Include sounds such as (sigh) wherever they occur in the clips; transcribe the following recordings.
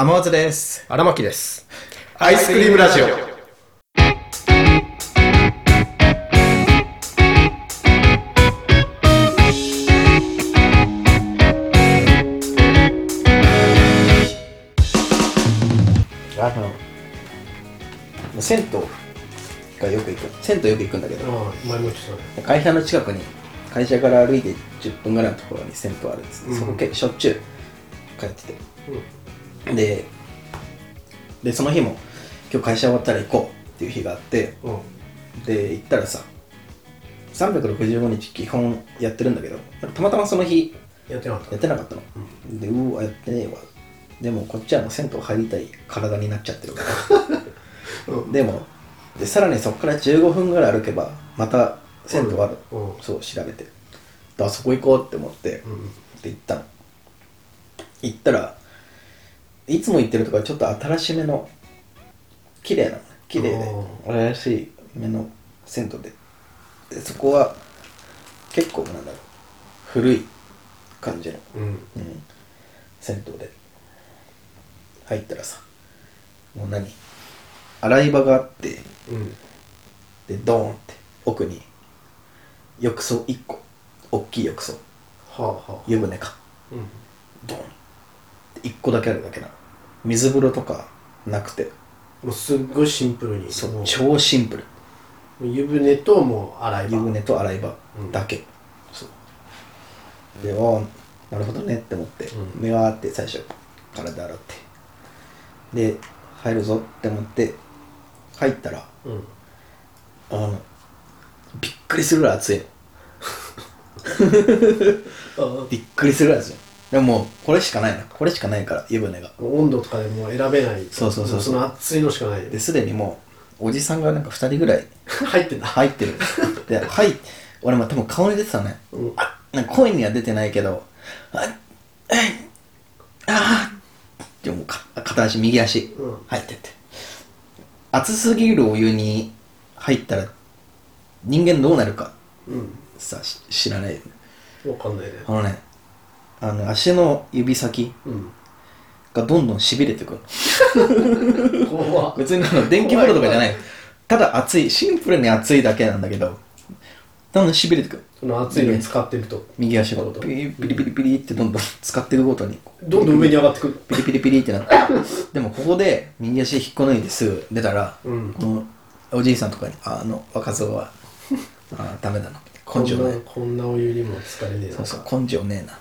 天松です。荒牧です。アイスクリームラジオ。あの銭湯がよく行く銭湯よく行くんだけどああ、前も言ってたね。会社の近くに会社から歩いて10分ぐらいのところに銭湯あるんです、うんそこ結構しょっちゅう通っててででその日も今日会社終わったら行こうっていう日があって。で行ったらさ365日基本やってるんだけどたまたまその日やってなかった。やってなかったの、でうわやってねえわ。でもこっちはもう銭湯入りたい体になっちゃってる。か (laughs) らうん。でもでさらにそこから15分ぐらい歩けばまた銭湯ある、うん。うん。そう調べて。であそこ行こうって思って、うん。って行ったの。行ったらいつも行ってるとかちょっと新しめの綺麗な綺麗で新しい目の銭湯ででそこは結構なんだろう古い感じの、うん。うん、銭湯で入ったらさもう何洗い場があってうん。でドーンって奥に浴槽1個大きい浴槽はあはあ。湯船かうん。ドーン1個だけあるだけなの水風呂とかなくて。もうすっごいシンプルに。そう超シンプル。湯船ともう洗い場。湯船と洗い場。だけ、そう。でおーなるほどねって思って、うん。目はあって最初体洗って。で入るぞって思って入ったらうん。あのびっくりするぐらい暑いの。(laughs) あびっくりするぐらい暑いのでもこれしかないのこれしかないから湯船があ。温度とかでもう選べない。そうそうそうもその熱いのしかない。ですでにもうおじさんがなんか2人ぐらい入ってんだ。入ってるではい俺も多分顔に出てたのね、うんあなんか声には出てないけどあえいあーでもか片足右足うん入ってって熱すぎるお湯に入ったら人間どうなるかうん。さし知らないよねわかんないね。あのねあの足の指先うん。がどんどんしびれてくる。(laughs) 怖っ。別にあの電気風呂とかじゃない。ただ熱いシンプルに熱いだけなんだけどどんどんしびれてくる。その熱いのに使っていくと。右足がなるほど。ピリピリピリピリってどんどん使っていくごとに。どんどん上に上がってくる。ピリピリピリってなって。でもここで右足引っこ抜いてすぐ出たら、うん。もうおじいさんとかに「ああの若造はあダメだな。こんな根性ないこんなお湯にも疲れねえな。そうそう根性ねえな」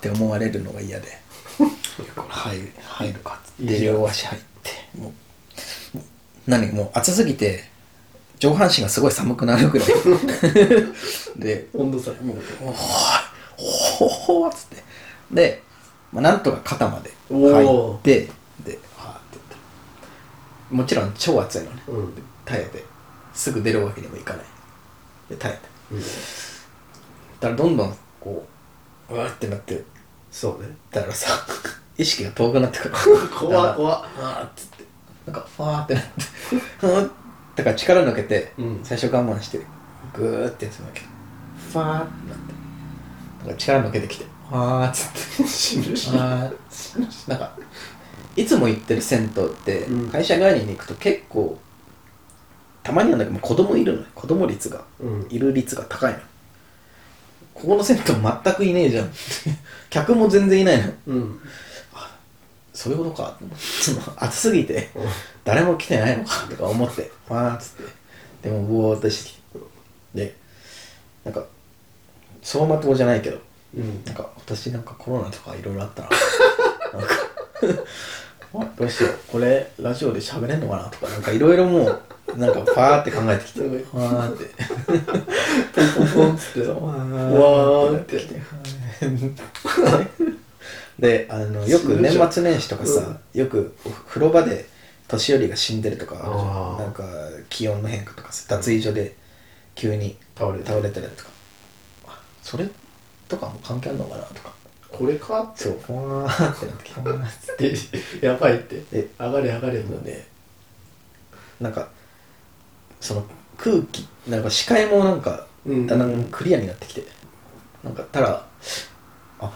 って思われるのが嫌で。(laughs) 入る入るかっつって。いいじゃん両足入って。もう何もう暑すぎて上半身がすごい寒くなるぐらい。(laughs) で温度差もう「おーいほほーっつってで、まあ、なんとか肩まで入ってではーってやったもちろん超暑いのね、うんで耐えてすぐ出るわけにもいかないで耐えてうんだからどんどんこううわーってなって。そうね。だからさ (laughs) 意識が遠くなってくる。(laughs) 怖だから怖あーっつって。なんかファーってなって。(laughs) ふーっだから力抜けて、うん。最初我慢してグーってやつんだけどファーってなって。だから力抜けてきてファーっつって。死ぬし。あーなんかいつも行ってる銭湯ってうん。会社帰りに行くと結構たまになんだけどもう子供いるのね子供率がうん。いる率が高いのここの銭湯全くいねえじゃん。(laughs) 客も全然いないの。うん。そういうことか。暑すぎて誰も来てないのか。とか思って。わーっつって。でもぼーっとしてでなんか走馬灯じゃないけどうん。なんか私なんかコロナとかいろいろあったな。(laughs) なんかあどうしよう。これラジオで喋れんのかな。とかなんかいろいろもうなんかファーって考えてきてファーって。ポンポンポンっつって。そうわわーってであのよく年末年始とかさ、よくお風呂場で年寄りが死んでるとかなんか気温の変化とかさ脱衣所で急に倒れて倒れてるとか。あそれとかも関係あるのかなとか。これかって。そうふわーってなってきた。で (laughs) やばいって。で上がれ上がれのでなんかその空気なんか視界もなんかうん。だんだんクリアになってきて、なんかたらあ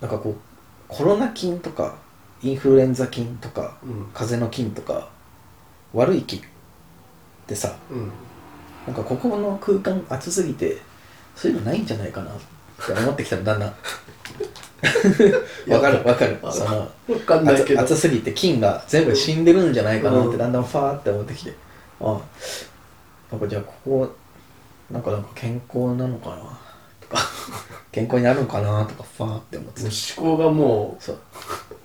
なんかこうコロナ菌とかインフルエンザ菌とかうん。風邪の菌とか悪い菌ってさうん。なんかここの空間暑すぎてそういうのないんじゃないかなって思ってきたのだんだん。わかるわかる。あそのわかんないけ暑ど暑すぎて菌が全部死んでるんじゃないかなっうん。てだんだんファーって思ってきてあなんかじゃあここなんかなんか健康なのかな？とか。(laughs) 健康になるのかな？とかファーって思って。もう思考がもそう。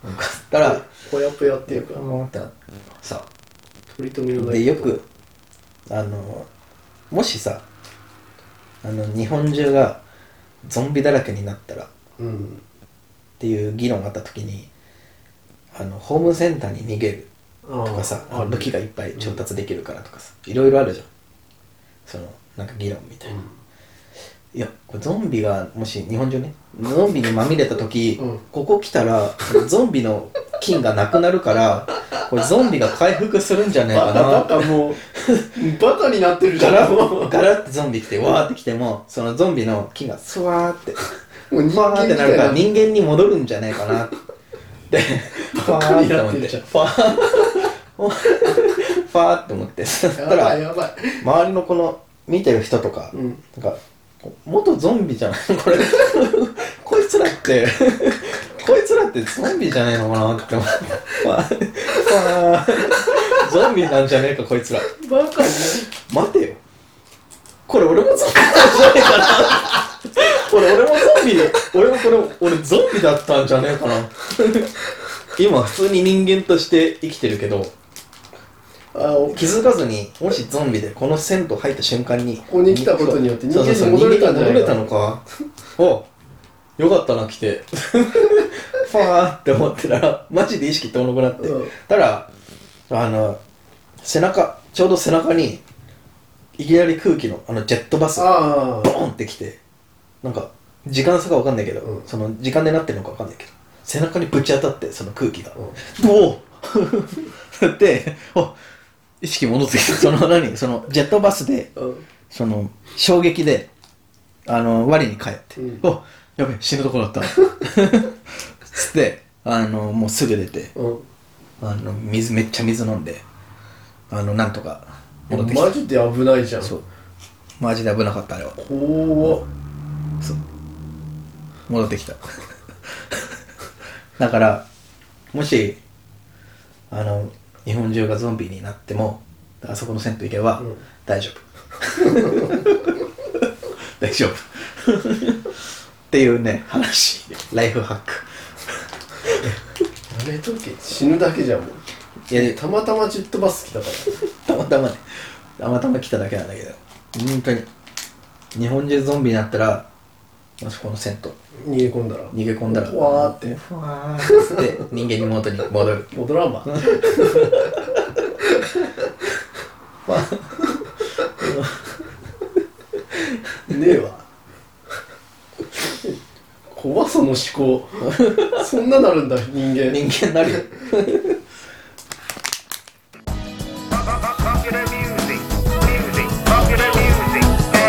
なんかったらうぽやぽやっていうか。うんってなってさ。取り留めのないでよくあのもしさあの日本中がゾンビだらけになったらっうん。ていう議論があった時にあのホームセンターに逃げるととかさ武器がいっぱい調達できるからとかさいろいろあるじゃん。そのなんか議論みたいな、いやこれゾンビがもし日本中ねゾンビにまみれた時、うん。ここ来たらゾンビの菌がなくなるから (laughs) これゾンビが回復するんじゃないかな。バカもうバカになってるじゃん。ガラってゾンビ来てわーって来てもそのゾンビの菌がスワーって (laughs) もうファーってなるから人人間に戻るんじゃないかなって。フ (laughs) ァバカにーって思ってなってるじゃんファー (laughs) ファーって思って。そしたらいやばい。周りのこの見てる人とか、うん。なんか元ゾンビじゃない？(laughs) これ。こいつらってこいつらってゾンビじゃねえのかな？って思って。ゾンビなんじゃねえかこいつら。バカに待てよ。これ俺もゾンビなんじゃねえかな。これ俺もゾンビ俺もこれ俺ゾンビだったんじゃねえかな。今普通に人間として生きてるけどあお気づかずにもしゾンビでこの銭湯入った瞬間にここに来たことによって人間に戻れたんじゃないか。戻れたのか。(laughs) およかったな来て。(laughs) ファーって思ってたらマジで意識遠のくなって、うん。たらあの背中ちょうど背中にいきなり空気のあのジェットバスがあボーンってきてなんか時間差が分かんないけど、うん。その時間でなってるのか分かんないけど背中にぶち当たってその空気が。あ、うん。お (laughs) おでお意識戻ってきた。(laughs) その何？そのジェットバスでうん。その衝撃であの我に返って、うん。おやべえ死ぬとこだった。(laughs) つってあのもうすぐ出てうん。あの水めっちゃ水飲んであのなんとか戻ってきた。マジで危ないじゃん。そう。マジで危なかったあれは。怖っ。そう。戻ってきた。(laughs) だからもしあの日本中がゾンビになってもあそこの銭湯行けば、うん。大丈夫。(laughs) 大丈夫。っていうね話。ライフハック。やめとけ死ぬだけじゃんもう。いやたまたまジェットバス来たかたまたまね。たまたま来ただけなんだけど。本当に。日本中ゾンビになったらもしこの銭湯。ら逃げ込んだら。逃げ込んだら。わーって。ふわーっつって人間に元に戻る。(laughs) 戻らんば (laughs) ねえわ。(laughs) 怖その思考。そんななるんだ人間。人間になるよ